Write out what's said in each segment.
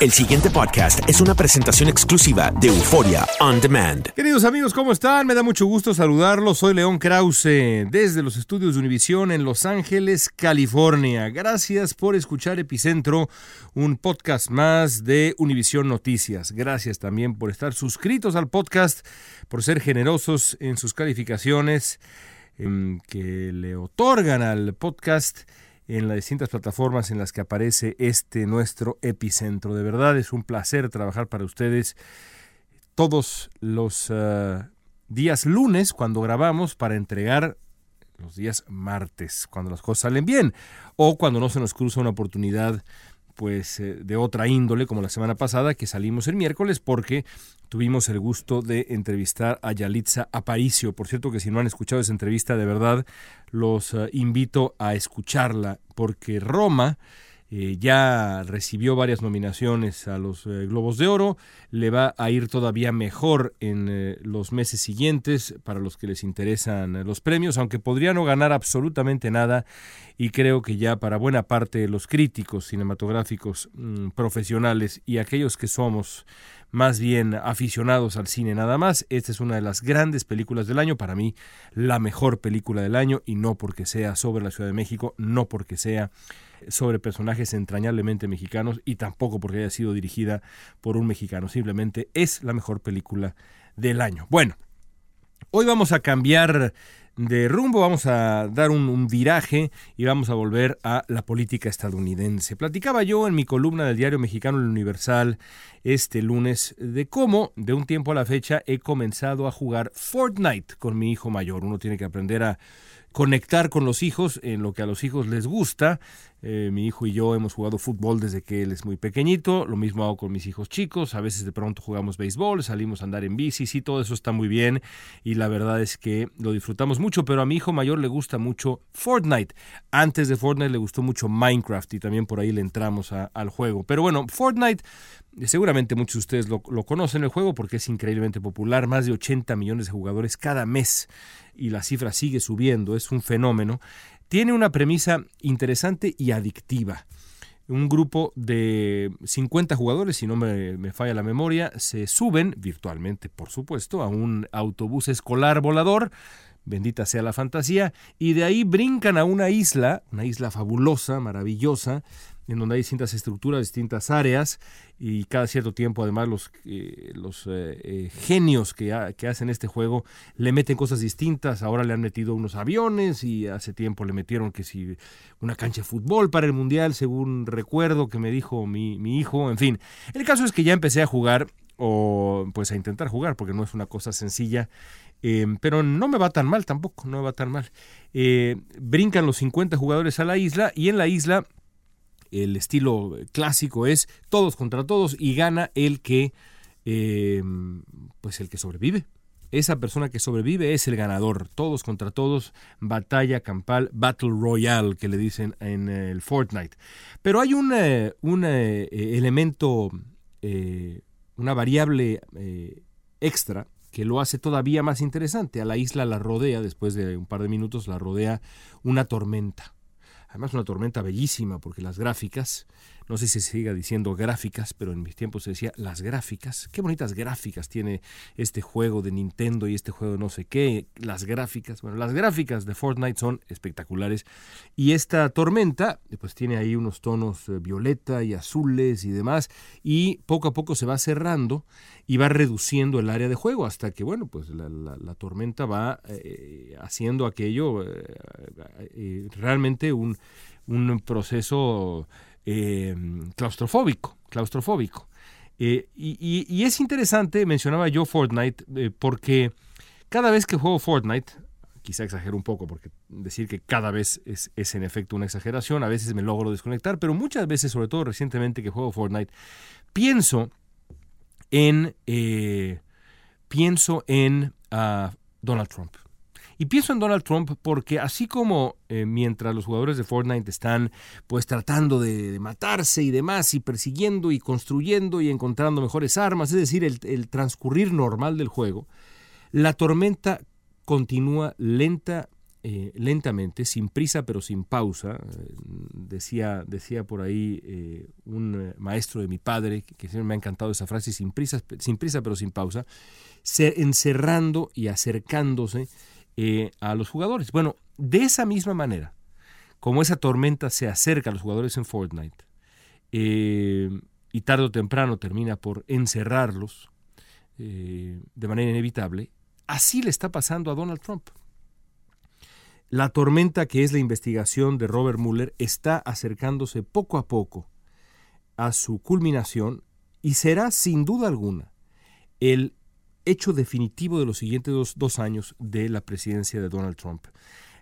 El siguiente podcast es una presentación exclusiva de Euforia On Demand. Queridos amigos, ¿cómo están? Me da mucho gusto saludarlos. Soy León Krause desde los estudios de Univisión en Los Ángeles, California. Gracias por escuchar Epicentro, un podcast más de Univisión Noticias. Gracias también por estar suscritos al podcast, por ser generosos en sus calificaciones em, que le otorgan al podcast en las distintas plataformas en las que aparece este nuestro epicentro. De verdad es un placer trabajar para ustedes todos los uh, días lunes cuando grabamos para entregar los días martes, cuando las cosas salen bien o cuando no se nos cruza una oportunidad pues eh, de otra índole como la semana pasada que salimos el miércoles porque tuvimos el gusto de entrevistar a Yalitza Aparicio. Por cierto que si no han escuchado esa entrevista de verdad los uh, invito a escucharla porque Roma eh, ya recibió varias nominaciones a los eh, Globos de Oro, le va a ir todavía mejor en eh, los meses siguientes para los que les interesan los premios, aunque podría no ganar absolutamente nada y creo que ya para buena parte de los críticos cinematográficos mm, profesionales y aquellos que somos más bien aficionados al cine nada más. Esta es una de las grandes películas del año, para mí la mejor película del año y no porque sea sobre la Ciudad de México, no porque sea sobre personajes entrañablemente mexicanos y tampoco porque haya sido dirigida por un mexicano, simplemente es la mejor película del año. Bueno, hoy vamos a cambiar de rumbo, vamos a dar un, viraje y vamos a volver a la política estadounidense. Platicaba yo en mi columna del diario mexicano El Universal este lunes de cómo de un tiempo a la fecha he comenzado a jugar Fortnite con mi hijo mayor. Uno tiene que aprender a conectar con los hijos en lo que a los hijos les gusta. Eh, mi hijo y yo hemos jugado fútbol desde que él es muy pequeñito, lo mismo hago con mis hijos chicos, a veces de pronto jugamos béisbol, salimos a andar en bici, sí, todo eso está muy bien y la verdad es que lo disfrutamos mucho, pero a mi hijo mayor le gusta mucho Fortnite. Antes de Fortnite le gustó mucho Minecraft y también por ahí le entramos al juego. Pero bueno, Fortnite, seguramente muchos de ustedes lo, lo conocen el juego porque es increíblemente popular, más de 80 millones de jugadores cada mes y la cifra sigue subiendo, es un fenómeno, tiene una premisa interesante y adictiva. Un grupo de 50 jugadores, si no me, me, falla la memoria, se suben virtualmente, por supuesto, a un autobús escolar volador, bendita sea la fantasía, y de ahí brincan a una isla, una isla fabulosa, maravillosa, en donde hay distintas estructuras, distintas áreas, y cada cierto tiempo además los, eh, los eh, eh, genios que, que, hacen este juego le meten cosas distintas, ahora le han metido unos aviones y hace tiempo le metieron que si una cancha de fútbol para el mundial, según recuerdo que me dijo mi, mi hijo, en fin, el caso es que ya empecé a jugar o pues a intentar jugar porque no es una cosa sencilla eh, pero no me va tan mal tampoco, no me va tan mal. Brincan los 50 jugadores a la isla y en la isla El estilo clásico es todos contra todos y gana el que, eh, pues el que sobrevive. Esa persona que sobrevive es el ganador. Todos contra todos, batalla campal, battle royale, que le dicen en el Fortnite. Pero hay un, eh, un eh, elemento, una variable extra que lo hace todavía más interesante. A la isla la rodea, después de un par de minutos, la rodea una tormenta. Además una tormenta bellísima porque las gráficas no sé si se siga diciendo gráficas, pero en mis tiempos se decía las gráficas. Qué bonitas gráficas tiene este juego de Nintendo y este juego de no sé qué. Las gráficas, bueno, las gráficas de Fortnite son espectaculares. Y esta tormenta, pues tiene ahí unos tonos eh, violeta y azules y demás. Y poco a poco se va cerrando y va reduciendo el área de juego hasta que, bueno, pues la, tormenta va eh, haciendo aquello eh, realmente un, un proceso eh, claustrofóbico, claustrofóbico. Eh, y, es interesante, mencionaba yo Fortnite, eh, porque cada vez que juego Fortnite, quizá exagero un poco, porque decir que cada vez es, en efecto una exageración, a veces me logro desconectar, pero muchas veces, sobre todo recientemente que juego Fortnite, pienso en, pienso en ah, Donald Trump. Y pienso en Donald Trump porque así como eh, mientras los jugadores de Fortnite están pues tratando de, matarse y demás y persiguiendo y construyendo y encontrando mejores armas, es decir, el, transcurrir normal del juego, la tormenta continúa lenta eh, lentamente, sin prisa pero sin pausa. Eh, decía, decía por ahí un maestro de mi padre, que siempre me ha encantado esa frase, sin prisa, sin prisa pero sin pausa, encerrando y acercándose eh, a los jugadores. Bueno, de esa misma manera, como esa tormenta se acerca a los jugadores en Fortnite eh, y tarde o temprano termina por encerrarlos eh, de manera inevitable, así le está pasando a Donald Trump. La tormenta que es la investigación de Robert Mueller está acercándose poco a poco a su culminación y será sin duda alguna el hecho definitivo de los siguientes dos, años de la presidencia de Donald Trump.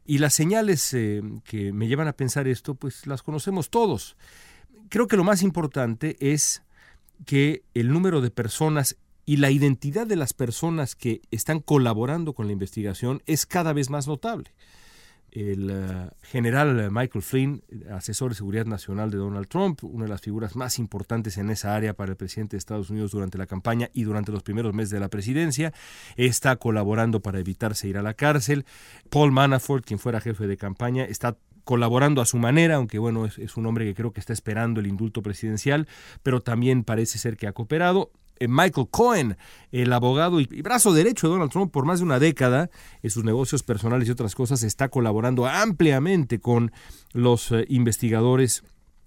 Y las señales eh, que me llevan a pensar esto, pues las conocemos todos. Creo que lo más importante es que el número de personas y la identidad de las personas que están colaborando con la investigación es cada vez más notable el eh, general Michael Flynn, asesor de seguridad nacional de Donald Trump, una de las figuras más importantes en esa área para el presidente de Estados Unidos durante la campaña y durante los primeros meses de la presidencia, está colaborando para evitarse ir a la cárcel. Paul Manafort, quien fuera jefe de campaña, está colaborando a su manera, aunque bueno, es, es, un hombre que creo que está esperando el indulto presidencial, pero también parece ser que ha cooperado. Eh, Michael Cohen, el abogado y brazo derecho de Donald Trump por más de una década en sus negocios personales y otras cosas, está colaborando ampliamente con los eh, investigadores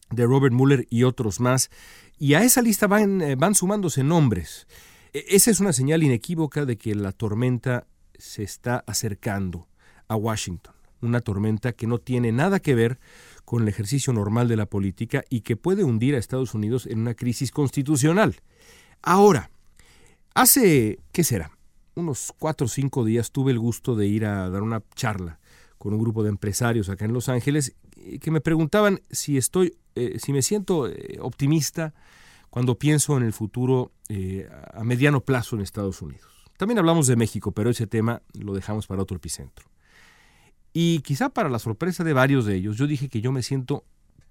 de Robert Mueller y otros más. Y a esa lista van, eh, van sumándose nombres. E, esa es una señal inequívoca de que la tormenta se está acercando a Washington. Una tormenta que no tiene nada que ver con el ejercicio normal de la política y que puede hundir a Estados Unidos en una crisis constitucional. Ahora, hace, ¿qué será? Unos cuatro o cinco días tuve el gusto de ir a dar una charla con un grupo de empresarios acá en Los Ángeles eh, que me preguntaban si estoy, eh, si me siento eh, optimista cuando pienso en el futuro a mediano plazo en Estados Unidos. También hablamos de México, pero ese tema lo dejamos para otro epicentro. Y quizá para la sorpresa de varios de ellos, yo dije que yo me siento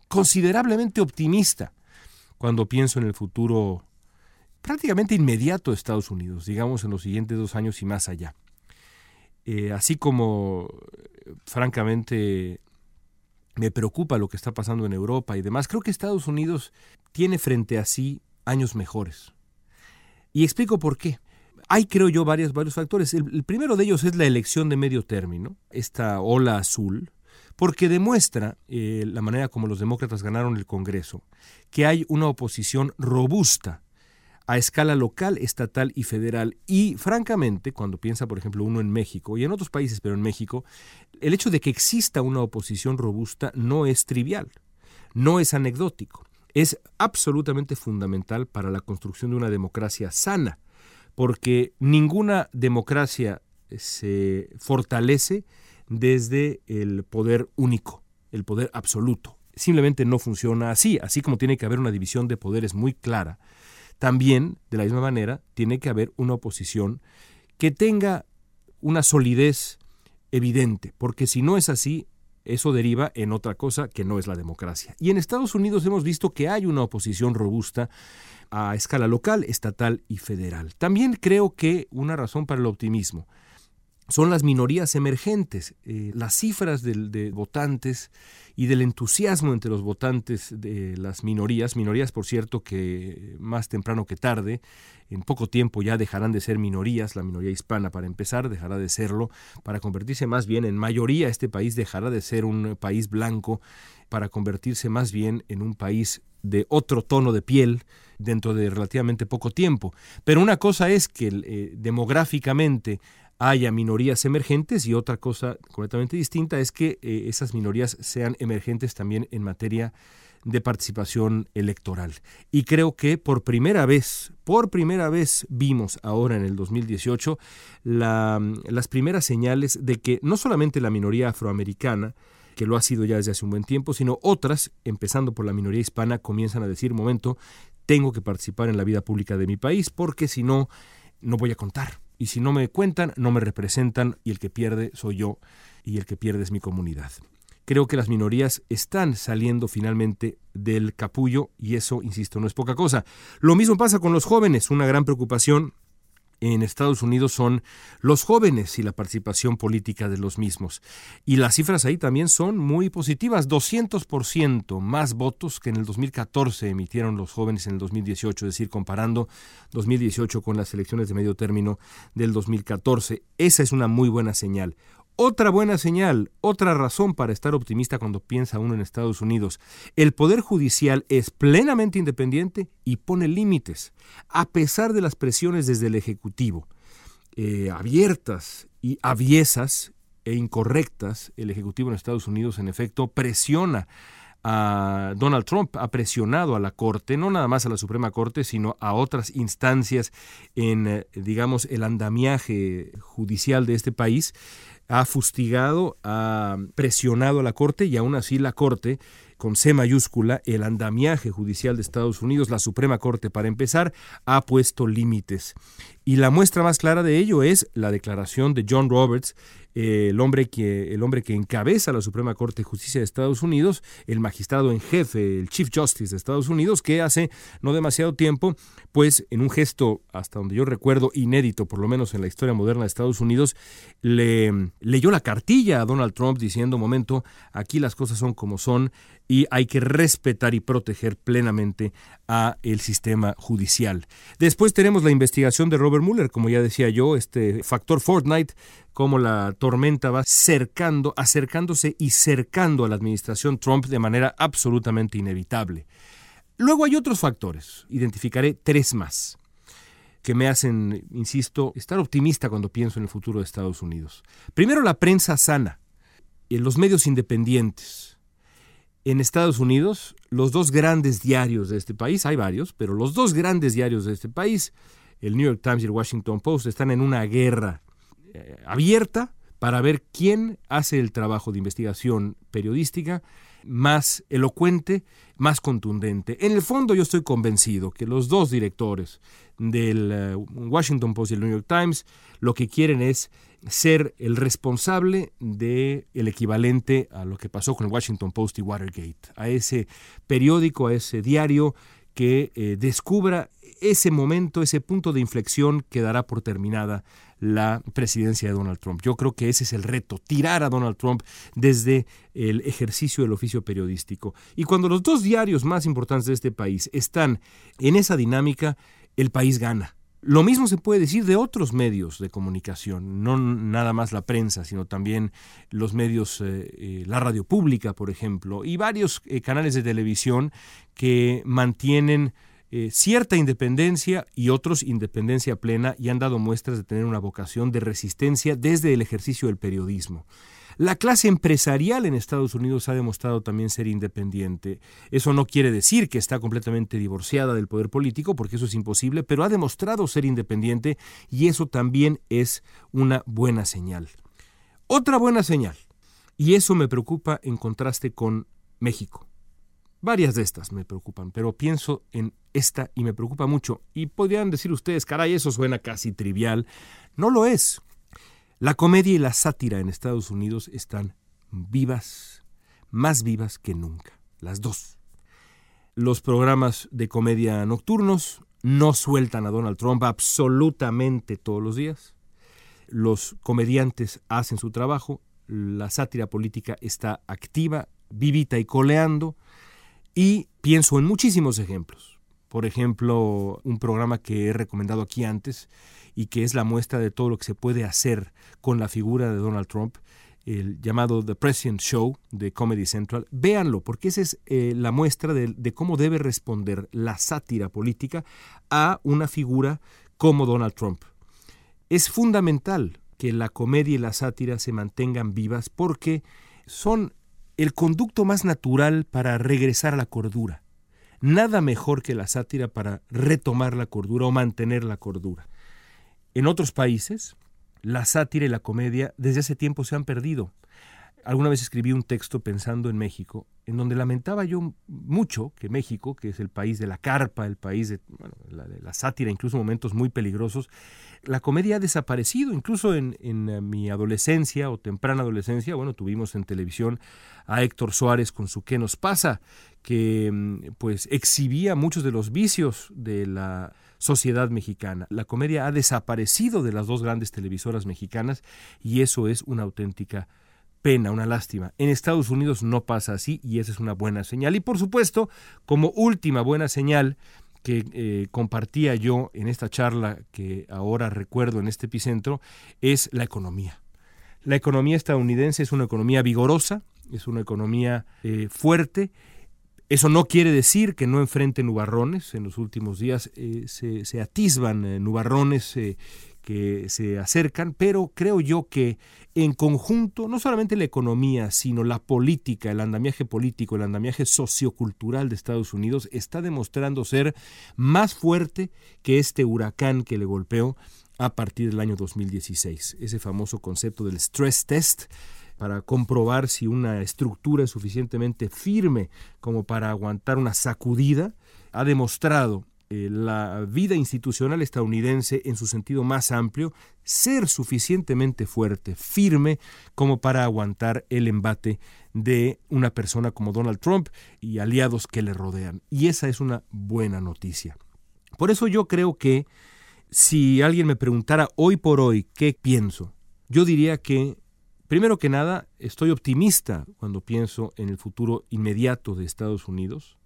considerablemente optimista cuando pienso en el futuro prácticamente inmediato de Estados Unidos, digamos en los siguientes dos años y más allá. Eh, así como, francamente, me preocupa lo que está pasando en Europa y demás, creo que Estados Unidos tiene frente a sí años mejores. Y explico por qué. Hay, creo yo, varios, factores. El, primero de ellos es la elección de medio término, esta ola azul, porque demuestra eh, la manera como los demócratas ganaron el Congreso, que hay una oposición robusta a escala local, estatal y federal. Y francamente, cuando piensa, por ejemplo, uno en México y en otros países, pero en México, el hecho de que exista una oposición robusta no es trivial, no es anecdótico, es absolutamente fundamental para la construcción de una democracia sana, porque ninguna democracia se fortalece desde el poder único, el poder absoluto simplemente no funciona así, así como tiene que haber una división de poderes muy clara. También, de la misma manera, tiene que haber una oposición que tenga una solidez evidente, porque si no es así, eso deriva en otra cosa que no es la democracia. Y en Estados Unidos hemos visto que hay una oposición robusta a escala local, estatal y federal. También creo que una razón para el optimismo son las minorías emergentes. Eh, las cifras de votantes y del entusiasmo entre los votantes de las minorías, minorías por cierto que más temprano que tarde, en poco tiempo ya dejarán de ser minorías, la minoría hispana para empezar dejará de serlo, para convertirse más bien en mayoría, este país dejará de ser un país blanco para convertirse más bien en un país de otro tono de piel dentro de relativamente poco tiempo. Pero una cosa es que eh, demográficamente haya minorías emergentes y otra cosa completamente distinta es que eh, esas minorías sean emergentes también en materia de participación electoral. Y creo que por primera vez, por primera vez vimos ahora en el 2018 las primeras señales de que no solamente la minoría afroamericana, que lo ha sido ya desde hace un buen tiempo, sino otras, empezando por la minoría hispana, comienzan a decir, momento, tengo que participar en la vida pública de mi país porque si no, no voy a contar y si no me cuentan, no me representan y el que pierde soy yo y el que pierde es mi comunidad. Creo que las minorías están saliendo finalmente del capullo y eso, insisto, no es poca cosa. Lo mismo pasa con los jóvenes, una gran preocupación en Estados Unidos son los jóvenes y la participación política de los mismos. Y las cifras ahí también son muy positivas, 200% más votos que en el 2014 emitieron los jóvenes en el 2018, es decir, comparando 2018 con las elecciones de medio término del 2014. Esa es una muy buena señal. Otra buena señal, otra razón para estar optimista cuando piensa uno en Estados Unidos. El Poder Judicial es plenamente independiente y pone límites, a pesar de las presiones desde el Ejecutivo. Eh, abiertas y aviesas e incorrectas, el Ejecutivo en Estados Unidos en efecto presiona a Donald Trump, ha presionado a la Corte, no nada más a la Suprema Corte, sino a otras instancias en, eh, digamos, el andamiaje judicial de este país, ha fustigado, ha presionado a la Corte y aún así la Corte, con C mayúscula, el andamiaje judicial de Estados Unidos, la Suprema Corte para empezar, ha puesto límites. Y la muestra más clara de ello es la declaración de John Roberts, eh, el, hombre que, el hombre que encabeza la Suprema Corte de Justicia de Estados Unidos, el magistrado en jefe, el Chief Justice de Estados Unidos, que hace no demasiado tiempo, pues en un gesto, hasta donde yo recuerdo, inédito, por lo menos en la historia moderna de Estados Unidos, le leyó la cartilla a Donald Trump diciendo, momento, aquí las cosas son como son y hay que respetar y proteger plenamente a el sistema judicial. Después tenemos la investigación de Robert Mueller, como ya decía yo, este factor Fortnite cómo la tormenta va cercando, acercándose y cercando a la administración Trump de manera absolutamente inevitable. Luego hay otros factores, identificaré tres más, que me hacen, insisto, estar optimista cuando pienso en el futuro de Estados Unidos. Primero, la prensa sana, los medios independientes. En Estados Unidos, los dos grandes diarios de este país, hay varios, pero los dos grandes diarios de este país, el New York Times y el Washington Post, están en una guerra eh, abierta para ver quién hace el trabajo de investigación periodística más elocuente, más contundente. En el fondo yo estoy convencido que los dos directores del eh, Washington Post y el New York Times lo que quieren es ser el responsable del el equivalente a lo que pasó con el Washington Post y Watergate, a ese periódico, a ese diario que eh, descubra ese momento, ese punto de inflexión que dará por terminada la presidencia de Donald Trump. Yo creo que ese es el reto, tirar a Donald Trump desde el ejercicio del oficio periodístico. Y cuando los dos diarios más importantes de este país están en esa dinámica, el país gana. Lo mismo se puede decir de otros medios de comunicación, no nada más la prensa, sino también los medios, eh, eh, la radio pública, por ejemplo, y varios eh, canales de televisión que mantienen cierta independencia y otros independencia plena y han dado muestras de tener una vocación de resistencia desde el ejercicio del periodismo. La clase empresarial en Estados Unidos ha demostrado también ser independiente. Eso no quiere decir que está completamente divorciada del poder político, porque eso es imposible, pero ha demostrado ser independiente y eso también es una buena señal. Otra buena señal, y eso me preocupa en contraste con México. Varias de estas me preocupan, pero pienso en esta y me preocupa mucho. Y podrían decir ustedes, caray, eso suena casi trivial. No lo es. La comedia y la sátira en Estados Unidos están vivas, más vivas que nunca, las dos. Los programas de comedia nocturnos no sueltan a Donald Trump absolutamente todos los días. Los comediantes hacen su trabajo, la sátira política está activa, vivita y coleando, y pienso en muchísimos ejemplos. Por ejemplo, un programa que he recomendado aquí antes y que es la muestra de todo lo que se puede hacer con la figura de Donald Trump, el llamado The President Show de Comedy Central. Véanlo, porque esa es eh, la muestra de, de cómo debe responder la sátira política a una figura como Donald Trump. Es fundamental que la comedia y la sátira se mantengan vivas porque son el conducto más natural para regresar a la cordura. Nada mejor que la sátira para retomar la cordura o mantener la cordura. En otros países, la sátira y la comedia desde hace tiempo se han perdido. Alguna vez escribí un texto pensando en México, en donde lamentaba yo mucho que México, que es el país de la carpa, el país de, la, de la, sátira, incluso momentos muy peligrosos, la comedia ha desaparecido. Incluso en, en, eh, mi adolescencia o temprana adolescencia, bueno, tuvimos en televisión a Héctor Suárez con su ¿Qué nos pasa? que mm, pues exhibía muchos de los vicios de la sociedad mexicana. La comedia ha desaparecido de las dos grandes televisoras mexicanas y eso es una auténtica pena, una lástima. En Estados Unidos no pasa así y esa es una buena señal. Y por supuesto, como última buena señal que eh, compartía yo en esta charla que ahora recuerdo en este epicentro, es la economía. La economía estadounidense es una economía vigorosa, es una economía eh, fuerte, eso no quiere decir que no enfrente nubarrones. En los últimos días eh, se, se, atisban nubarrones que se acercan, pero creo yo que en conjunto, no solamente la economía, sino la política, el andamiaje político, el andamiaje sociocultural de Estados Unidos está demostrando ser más fuerte que este huracán que le golpeó a partir del año 2016. Ese famoso concepto del stress test para comprobar si una estructura es suficientemente firme como para aguantar una sacudida, ha demostrado eh, la vida institucional estadounidense en su sentido más amplio ser suficientemente fuerte, firme, como para aguantar el embate de una persona como Donald Trump y aliados que le rodean. Y esa es una buena noticia. Por eso yo creo que si alguien me preguntara hoy por hoy qué pienso, yo diría que Primero que nada, estoy optimista cuando pienso en el futuro inmediato de Estados Unidos.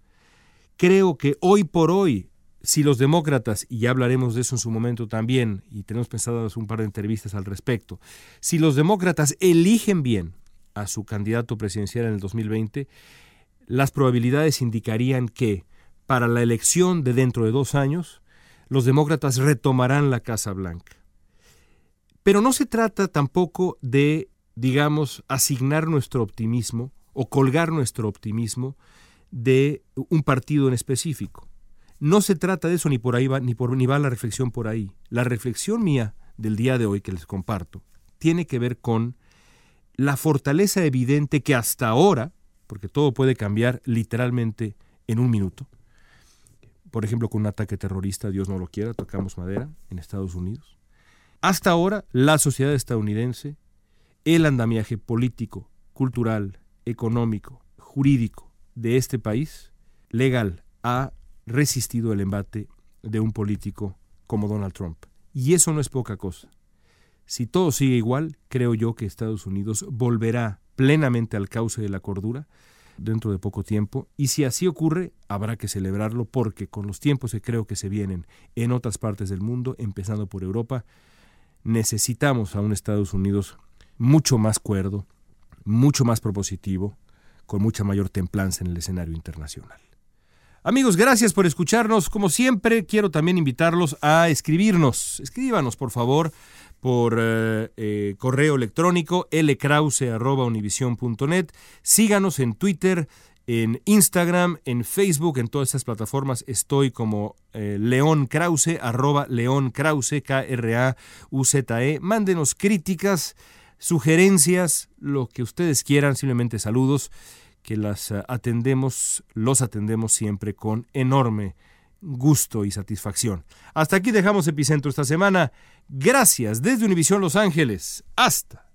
Creo que hoy por hoy, si los demócratas, y ya hablaremos de eso en su momento también, y tenemos pensado un par de entrevistas al respecto, si los demócratas eligen bien a su candidato presidencial en el 2020, las probabilidades indicarían que para la elección de dentro de dos años, los demócratas retomarán la Casa Blanca. Pero no se trata tampoco de digamos, asignar nuestro optimismo o colgar nuestro optimismo de un partido en específico. No se trata de eso ni por ahí va, ni por ni va la reflexión por ahí. La reflexión mía del día de hoy que les comparto tiene que ver con la fortaleza evidente que hasta ahora, porque todo puede cambiar literalmente en un minuto, por ejemplo con un ataque terrorista, Dios no lo quiera, tocamos madera en Estados Unidos. Hasta ahora la sociedad estadounidense el andamiaje político, cultural, económico, jurídico de este país, legal, ha resistido el embate de un político como Donald Trump. Y eso no es poca cosa. Si todo sigue igual, creo yo que Estados Unidos volverá plenamente al cauce de la cordura dentro de poco tiempo y si así ocurre habrá que celebrarlo porque con los tiempos que creo que se vienen en otras partes del mundo, empezando por Europa, necesitamos a un Estados Unidos mucho más cuerdo, mucho más propositivo, con mucha mayor templanza en el escenario internacional. Amigos, gracias por escucharnos. Como siempre, quiero también invitarlos a escribirnos. Escríbanos, por favor, por eh, eh, correo electrónico lkrause.univision.net. Síganos en Twitter, en Instagram, en Facebook, en todas esas plataformas estoy como eh, León Krause, arroba León Krause, K-R-A-U-Z-E. Mándenos críticas sugerencias, lo que ustedes quieran, simplemente saludos, que las eh, atendemos, los atendemos siempre con enorme gusto y satisfacción. Hasta aquí dejamos Epicentro esta semana. Gracias desde Univisión Los Ángeles. Hasta